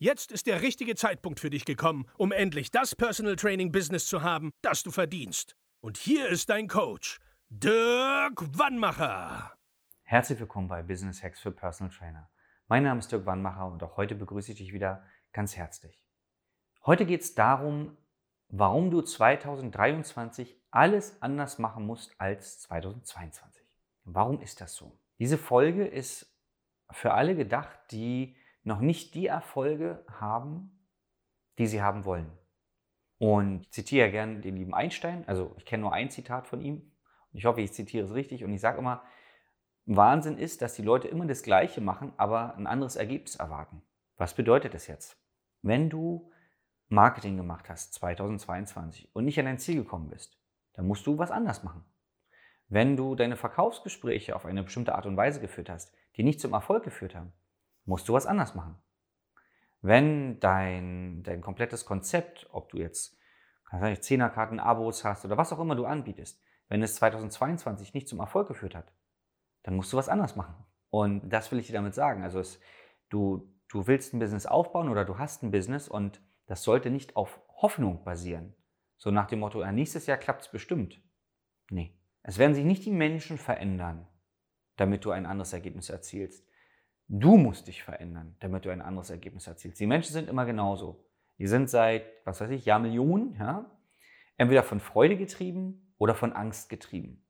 Jetzt ist der richtige Zeitpunkt für dich gekommen, um endlich das Personal Training Business zu haben, das du verdienst. Und hier ist dein Coach, Dirk Wannmacher. Herzlich willkommen bei Business Hacks für Personal Trainer. Mein Name ist Dirk Wannmacher und auch heute begrüße ich dich wieder ganz herzlich. Heute geht es darum, warum du 2023 alles anders machen musst als 2022. Warum ist das so? Diese Folge ist für alle gedacht, die noch nicht die Erfolge haben, die sie haben wollen. Und ich zitiere gerne den lieben Einstein, also ich kenne nur ein Zitat von ihm und ich hoffe, ich zitiere es richtig und ich sage immer, Wahnsinn ist, dass die Leute immer das Gleiche machen, aber ein anderes Ergebnis erwarten. Was bedeutet das jetzt? Wenn du Marketing gemacht hast 2022 und nicht an dein Ziel gekommen bist, dann musst du was anders machen. Wenn du deine Verkaufsgespräche auf eine bestimmte Art und Weise geführt hast, die nicht zum Erfolg geführt haben, musst du was anders machen. Wenn dein, dein komplettes Konzept, ob du jetzt Zehnerkarten, Abos hast oder was auch immer du anbietest, wenn es 2022 nicht zum Erfolg geführt hat, dann musst du was anders machen. Und das will ich dir damit sagen. Also es, du, du willst ein Business aufbauen oder du hast ein Business und das sollte nicht auf Hoffnung basieren. So nach dem Motto, nächstes Jahr klappt es bestimmt. Nee. Es werden sich nicht die Menschen verändern, damit du ein anderes Ergebnis erzielst. Du musst dich verändern, damit du ein anderes Ergebnis erzielst. Die Menschen sind immer genauso. Die sind seit, was weiß ich, Jahrmillionen, ja, entweder von Freude getrieben oder von Angst getrieben.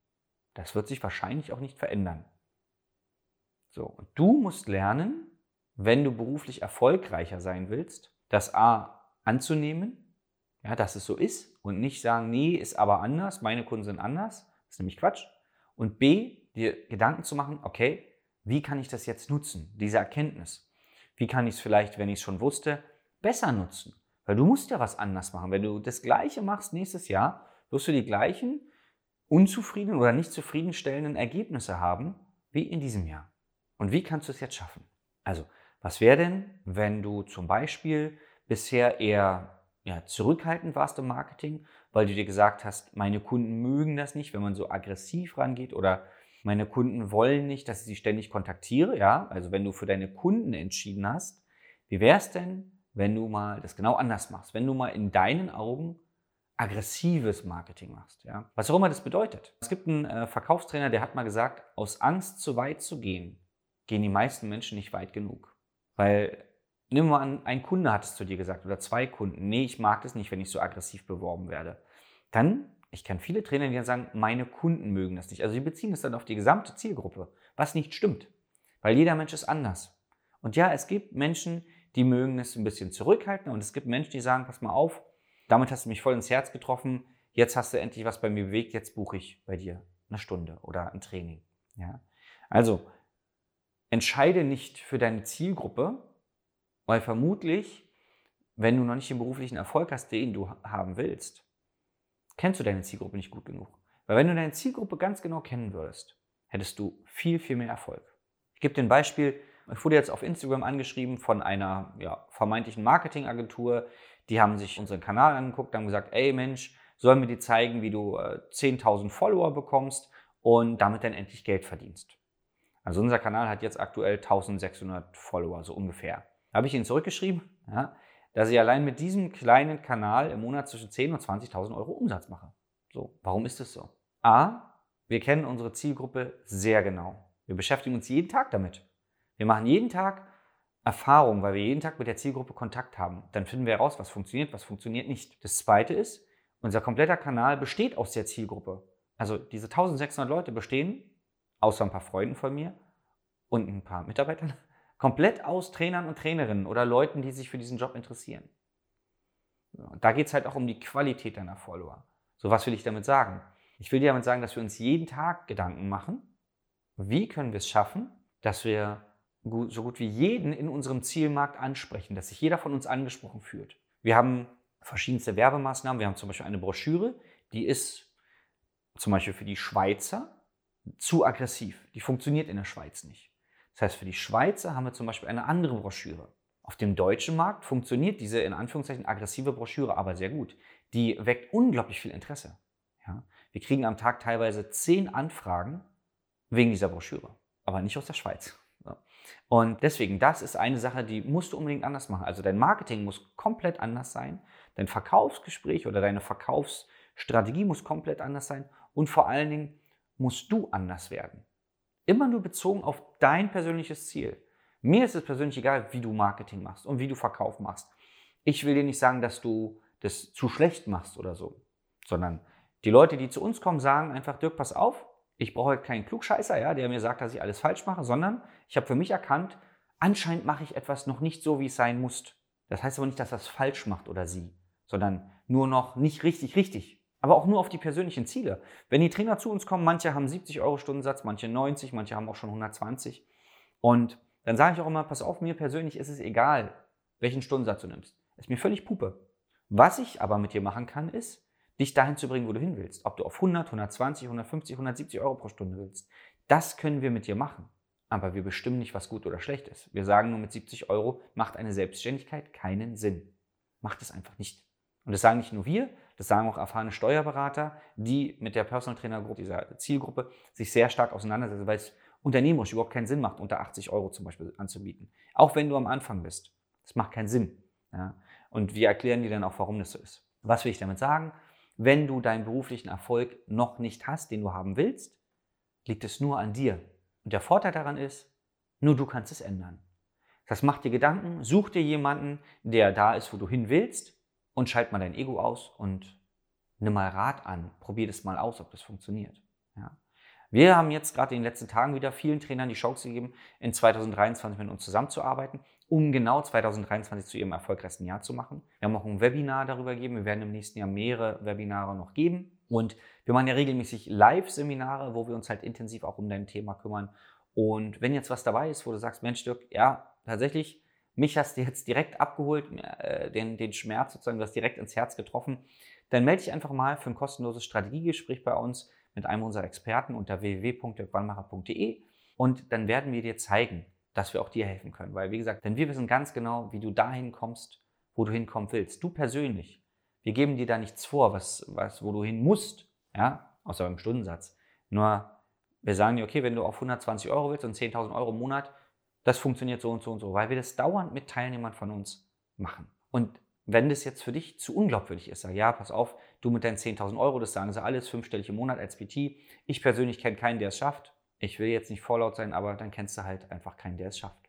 Das wird sich wahrscheinlich auch nicht verändern. So, und du musst lernen, wenn du beruflich erfolgreicher sein willst, das A anzunehmen, ja, dass es so ist und nicht sagen, nee, ist aber anders, meine Kunden sind anders, das ist nämlich Quatsch. Und B, dir Gedanken zu machen, okay, wie kann ich das jetzt nutzen, diese Erkenntnis? Wie kann ich es vielleicht, wenn ich es schon wusste, besser nutzen? Weil du musst ja was anders machen. Wenn du das Gleiche machst nächstes Jahr, wirst du die gleichen unzufriedenen oder nicht zufriedenstellenden Ergebnisse haben wie in diesem Jahr. Und wie kannst du es jetzt schaffen? Also, was wäre denn, wenn du zum Beispiel bisher eher ja, zurückhaltend warst im Marketing, weil du dir gesagt hast, meine Kunden mögen das nicht, wenn man so aggressiv rangeht oder meine Kunden wollen nicht, dass ich sie ständig kontaktiere. Ja, also wenn du für deine Kunden entschieden hast, wie wäre es denn, wenn du mal das genau anders machst? Wenn du mal in deinen Augen aggressives Marketing machst. Ja? Was auch immer das bedeutet. Es gibt einen äh, Verkaufstrainer, der hat mal gesagt, aus Angst zu weit zu gehen, gehen die meisten Menschen nicht weit genug. Weil, nimm mal an, ein Kunde hat es zu dir gesagt oder zwei Kunden, nee, ich mag das nicht, wenn ich so aggressiv beworben werde. Dann ich kenne viele Trainer, die dann sagen, meine Kunden mögen das nicht. Also sie beziehen es dann auf die gesamte Zielgruppe, was nicht stimmt. Weil jeder Mensch ist anders. Und ja, es gibt Menschen, die mögen es ein bisschen zurückhalten und es gibt Menschen, die sagen, pass mal auf, damit hast du mich voll ins Herz getroffen, jetzt hast du endlich was bei mir bewegt, jetzt buche ich bei dir eine Stunde oder ein Training. Ja? Also, entscheide nicht für deine Zielgruppe, weil vermutlich, wenn du noch nicht den beruflichen Erfolg hast, den du haben willst, kennst du deine Zielgruppe nicht gut genug. Weil wenn du deine Zielgruppe ganz genau kennen würdest, hättest du viel, viel mehr Erfolg. Ich gebe dir ein Beispiel. Ich wurde jetzt auf Instagram angeschrieben von einer ja, vermeintlichen Marketingagentur. Die haben sich unseren Kanal angeguckt, haben gesagt, ey Mensch, sollen wir dir zeigen, wie du äh, 10.000 Follower bekommst und damit dann endlich Geld verdienst. Also unser Kanal hat jetzt aktuell 1600 Follower, so ungefähr. Da habe ich ihnen zurückgeschrieben, ja, dass ich allein mit diesem kleinen Kanal im Monat zwischen 10.000 und 20.000 Euro Umsatz mache. So, warum ist es so? A, wir kennen unsere Zielgruppe sehr genau. Wir beschäftigen uns jeden Tag damit. Wir machen jeden Tag Erfahrungen, weil wir jeden Tag mit der Zielgruppe Kontakt haben. Dann finden wir heraus, was funktioniert, was funktioniert nicht. Das zweite ist, unser kompletter Kanal besteht aus der Zielgruppe. Also diese 1600 Leute bestehen, außer ein paar Freunden von mir und ein paar Mitarbeitern, komplett aus Trainern und Trainerinnen oder Leuten, die sich für diesen Job interessieren. Da geht es halt auch um die Qualität deiner Follower. So, was will ich damit sagen? Ich will dir damit sagen, dass wir uns jeden Tag Gedanken machen, wie können wir es schaffen, dass wir so gut wie jeden in unserem Zielmarkt ansprechen, dass sich jeder von uns angesprochen fühlt. Wir haben verschiedenste Werbemaßnahmen. Wir haben zum Beispiel eine Broschüre, die ist zum Beispiel für die Schweizer zu aggressiv. Die funktioniert in der Schweiz nicht. Das heißt, für die Schweizer haben wir zum Beispiel eine andere Broschüre. Auf dem deutschen Markt funktioniert diese in Anführungszeichen aggressive Broschüre aber sehr gut. Die weckt unglaublich viel Interesse. Ja? Wir kriegen am Tag teilweise zehn Anfragen wegen dieser Broschüre, aber nicht aus der Schweiz. Und deswegen, das ist eine Sache, die musst du unbedingt anders machen. Also dein Marketing muss komplett anders sein, dein Verkaufsgespräch oder deine Verkaufsstrategie muss komplett anders sein und vor allen Dingen musst du anders werden. Immer nur bezogen auf dein persönliches Ziel. Mir ist es persönlich egal, wie du Marketing machst und wie du Verkauf machst. Ich will dir nicht sagen, dass du das zu schlecht machst oder so, sondern die Leute, die zu uns kommen, sagen einfach, Dirk, pass auf, ich brauche heute keinen Klugscheißer, ja, der mir sagt, dass ich alles falsch mache, sondern ich habe für mich erkannt, anscheinend mache ich etwas noch nicht so, wie es sein muss. Das heißt aber nicht, dass das falsch macht oder sie, sondern nur noch nicht richtig richtig. Aber auch nur auf die persönlichen Ziele. Wenn die Trainer zu uns kommen, manche haben 70 Euro Stundensatz, manche 90, manche haben auch schon 120. Und dann sage ich auch immer, pass auf, mir persönlich ist es egal, welchen Stundensatz du nimmst. Ist mir völlig Puppe. Was ich aber mit dir machen kann, ist, dich dahin zu bringen, wo du hin willst. Ob du auf 100, 120, 150, 170 Euro pro Stunde willst. Das können wir mit dir machen. Aber wir bestimmen nicht, was gut oder schlecht ist. Wir sagen nur, mit 70 Euro macht eine Selbstständigkeit keinen Sinn. Macht es einfach nicht. Und das sagen nicht nur wir, das sagen auch erfahrene Steuerberater, die mit der Personal Trainer Gruppe, dieser Zielgruppe, sich sehr stark auseinandersetzen, weil es unternehmerisch überhaupt keinen Sinn macht, unter 80 Euro zum Beispiel anzubieten. Auch wenn du am Anfang bist. Das macht keinen Sinn. Ja? Und wir erklären dir dann auch, warum das so ist. Was will ich damit sagen? Wenn du deinen beruflichen Erfolg noch nicht hast, den du haben willst, liegt es nur an dir. Und der Vorteil daran ist, nur du kannst es ändern. Das macht dir Gedanken, such dir jemanden, der da ist, wo du hin willst und schalt mal dein Ego aus und nimm mal Rat an. Probier das mal aus, ob das funktioniert. Ja. Wir haben jetzt gerade in den letzten Tagen wieder vielen Trainern die Chance gegeben, in 2023 mit uns zusammenzuarbeiten um genau 2023 zu ihrem erfolgreichsten Jahr zu machen. Wir haben auch ein Webinar darüber gegeben. Wir werden im nächsten Jahr mehrere Webinare noch geben. Und wir machen ja regelmäßig Live-Seminare, wo wir uns halt intensiv auch um dein Thema kümmern. Und wenn jetzt was dabei ist, wo du sagst, Mensch, Dirk, ja, tatsächlich, mich hast du jetzt direkt abgeholt, äh, den, den Schmerz sozusagen, du hast direkt ins Herz getroffen, dann melde dich einfach mal für ein kostenloses Strategiegespräch bei uns mit einem unserer Experten unter www.dirkwannmacher.de und dann werden wir dir zeigen, dass wir auch dir helfen können. Weil, wie gesagt, denn wir wissen ganz genau, wie du dahin kommst, wo du hinkommen willst. Du persönlich. Wir geben dir da nichts vor, was, was, wo du hin musst, ja, außer beim Stundensatz. Nur, wir sagen dir, okay, wenn du auf 120 Euro willst und 10.000 Euro im Monat, das funktioniert so und so und so, weil wir das dauernd mit Teilnehmern von uns machen. Und wenn das jetzt für dich zu unglaubwürdig ist, sag ja, pass auf, du mit deinen 10.000 Euro, das sagen sie alles, fünfstellig im Monat als PT. Ich persönlich kenne keinen, der es schafft ich will jetzt nicht vorlaut sein, aber dann kennst du halt einfach keinen, der es schafft.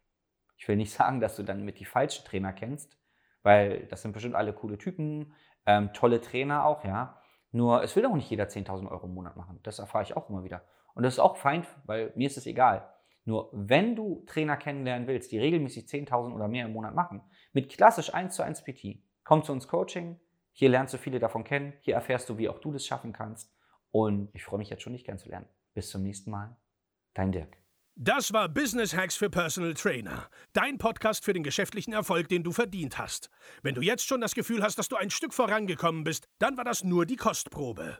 Ich will nicht sagen, dass du dann mit die falschen Trainer kennst, weil das sind bestimmt alle coole Typen, ähm, tolle Trainer auch, ja. Nur es will auch nicht jeder 10.000 Euro im Monat machen. Das erfahre ich auch immer wieder. Und das ist auch fein, weil mir ist es egal. Nur wenn du Trainer kennenlernen willst, die regelmäßig 10.000 oder mehr im Monat machen, mit klassisch 1 zu 1 PT, komm zu uns Coaching. Hier lernst du viele davon kennen. Hier erfährst du, wie auch du das schaffen kannst. Und ich freue mich jetzt schon, dich kennenzulernen. Bis zum nächsten Mal. Dein Dirk. Das war Business Hacks für Personal Trainer. Dein Podcast für den geschäftlichen Erfolg, den du verdient hast. Wenn du jetzt schon das Gefühl hast, dass du ein Stück vorangekommen bist, dann war das nur die Kostprobe.